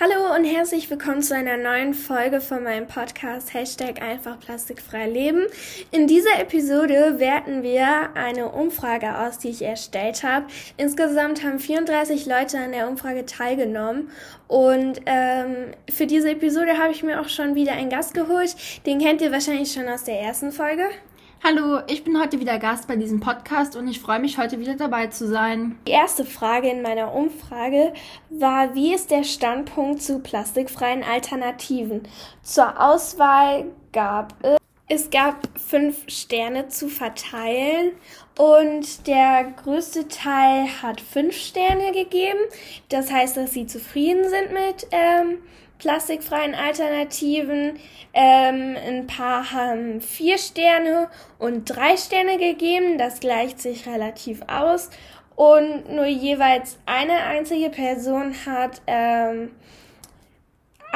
Hallo und herzlich willkommen zu einer neuen Folge von meinem Podcast Hashtag einfach plastikfrei leben. In dieser Episode werten wir eine Umfrage aus, die ich erstellt habe. Insgesamt haben 34 Leute an der Umfrage teilgenommen und ähm, für diese Episode habe ich mir auch schon wieder einen Gast geholt. Den kennt ihr wahrscheinlich schon aus der ersten Folge. Hallo, ich bin heute wieder Gast bei diesem Podcast und ich freue mich heute wieder dabei zu sein. Die erste Frage in meiner Umfrage war, wie ist der Standpunkt zu plastikfreien Alternativen? Zur Auswahl gab es es gab fünf Sterne zu verteilen und der größte Teil hat fünf Sterne gegeben. Das heißt, dass sie zufrieden sind mit ähm, plastikfreien Alternativen. Ähm, ein paar haben vier Sterne und drei Sterne gegeben. Das gleicht sich relativ aus. Und nur jeweils eine einzige Person hat ähm,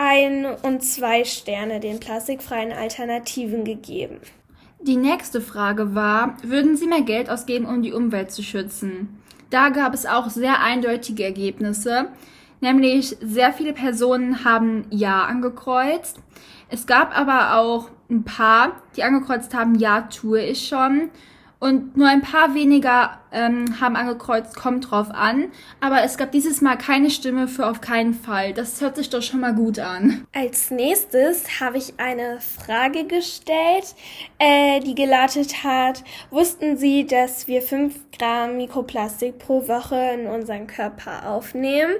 ein und zwei Sterne den plastikfreien Alternativen gegeben. Die nächste Frage war, würden Sie mehr Geld ausgeben, um die Umwelt zu schützen? Da gab es auch sehr eindeutige Ergebnisse. Nämlich sehr viele Personen haben Ja angekreuzt. Es gab aber auch ein paar, die angekreuzt haben, ja, tue ich schon. Und nur ein paar weniger ähm, haben angekreuzt, kommt drauf an. Aber es gab dieses Mal keine Stimme für auf keinen Fall. Das hört sich doch schon mal gut an. Als nächstes habe ich eine Frage gestellt, äh, die gelautet hat, wussten Sie, dass wir 5 Gramm Mikroplastik pro Woche in unseren Körper aufnehmen?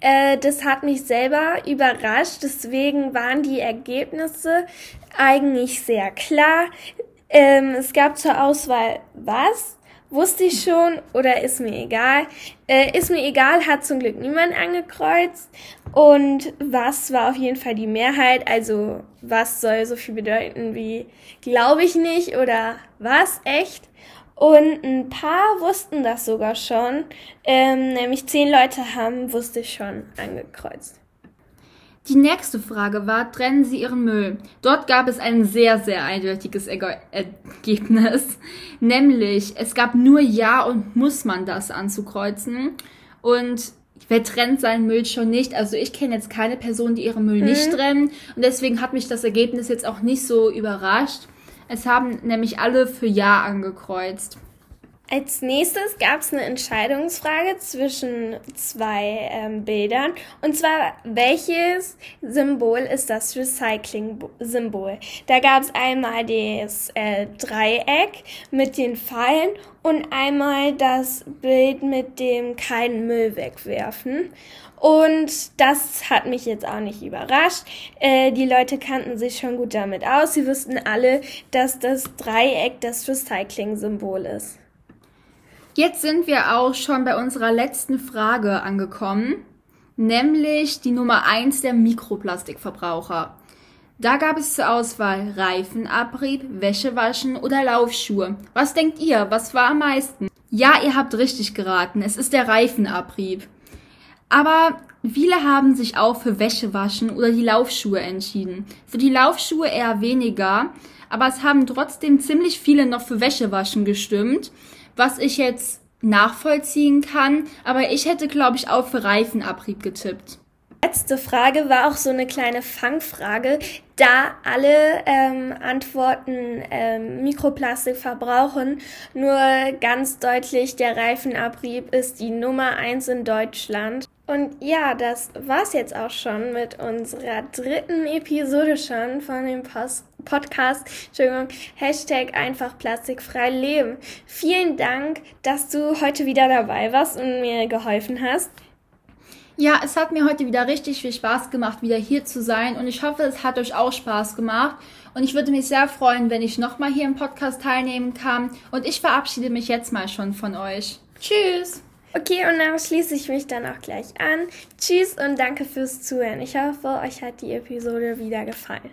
Äh, das hat mich selber überrascht. Deswegen waren die Ergebnisse eigentlich sehr klar. Ähm, es gab zur Auswahl was? Wusste ich schon oder ist mir egal? Äh, ist mir egal, hat zum Glück niemand angekreuzt. Und was war auf jeden Fall die Mehrheit? Also was soll so viel bedeuten wie glaube ich nicht oder was echt? Und ein paar wussten das sogar schon. Ähm, nämlich zehn Leute haben, wusste ich schon, angekreuzt. Die nächste Frage war, trennen Sie Ihren Müll? Dort gab es ein sehr, sehr eindeutiges Ergebnis. Nämlich, es gab nur Ja und muss man das anzukreuzen. Und wer trennt seinen Müll schon nicht? Also ich kenne jetzt keine Person, die ihren Müll mhm. nicht trennen. Und deswegen hat mich das Ergebnis jetzt auch nicht so überrascht. Es haben nämlich alle für Ja angekreuzt. Als nächstes gab es eine Entscheidungsfrage zwischen zwei ähm, Bildern. Und zwar, welches Symbol ist das Recycling-Symbol? Da gab es einmal das äh, Dreieck mit den Pfeilen und einmal das Bild mit dem keinen Müll wegwerfen. Und das hat mich jetzt auch nicht überrascht. Äh, die Leute kannten sich schon gut damit aus. Sie wussten alle, dass das Dreieck das Recycling-Symbol ist. Jetzt sind wir auch schon bei unserer letzten Frage angekommen, nämlich die Nummer eins der Mikroplastikverbraucher. Da gab es zur Auswahl Reifenabrieb, Wäschewaschen oder Laufschuhe. Was denkt ihr? Was war am meisten? Ja, ihr habt richtig geraten. Es ist der Reifenabrieb. Aber viele haben sich auch für Wäschewaschen oder die Laufschuhe entschieden. Für die Laufschuhe eher weniger, aber es haben trotzdem ziemlich viele noch für Wäschewaschen gestimmt was ich jetzt nachvollziehen kann, aber ich hätte, glaube ich, auch für Reifenabrieb getippt. Letzte Frage war auch so eine kleine Fangfrage, da alle ähm, Antworten ähm, Mikroplastik verbrauchen. Nur ganz deutlich, der Reifenabrieb ist die Nummer eins in Deutschland. Und ja, das war's jetzt auch schon mit unserer dritten Episode schon von dem Post Podcast, Entschuldigung, Hashtag einfach plastikfrei leben. Vielen Dank, dass du heute wieder dabei warst und mir geholfen hast. Ja, es hat mir heute wieder richtig viel Spaß gemacht, wieder hier zu sein und ich hoffe, es hat euch auch Spaß gemacht und ich würde mich sehr freuen, wenn ich nochmal hier im Podcast teilnehmen kann und ich verabschiede mich jetzt mal schon von euch. Tschüss! Okay, und dann schließe ich mich dann auch gleich an. Tschüss und danke fürs Zuhören. Ich hoffe, euch hat die Episode wieder gefallen.